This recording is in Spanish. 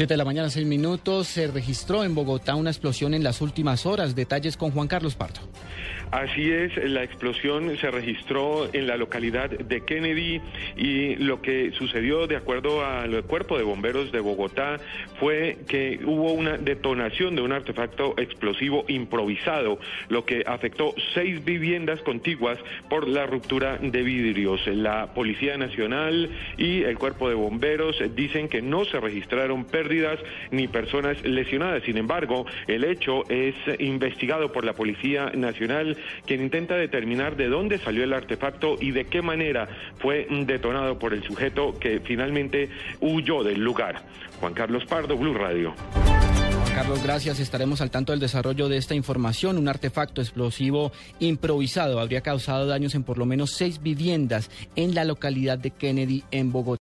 Siete de la mañana, seis minutos. Se registró en Bogotá una explosión en las últimas horas. Detalles con Juan Carlos Pardo. Así es, la explosión se registró en la localidad de Kennedy y lo que sucedió de acuerdo al cuerpo de bomberos de Bogotá fue que hubo una detonación de un artefacto explosivo improvisado, lo que afectó seis viviendas contiguas por la ruptura de vidrios. La Policía Nacional y el cuerpo de bomberos dicen que no se registraron pérdidas ni personas lesionadas. Sin embargo, el hecho es investigado por la Policía Nacional quien intenta determinar de dónde salió el artefacto y de qué manera fue detonado por el sujeto que finalmente huyó del lugar. Juan Carlos Pardo, Blue Radio. Carlos, gracias. Estaremos al tanto del desarrollo de esta información. Un artefacto explosivo improvisado habría causado daños en por lo menos seis viviendas en la localidad de Kennedy, en Bogotá.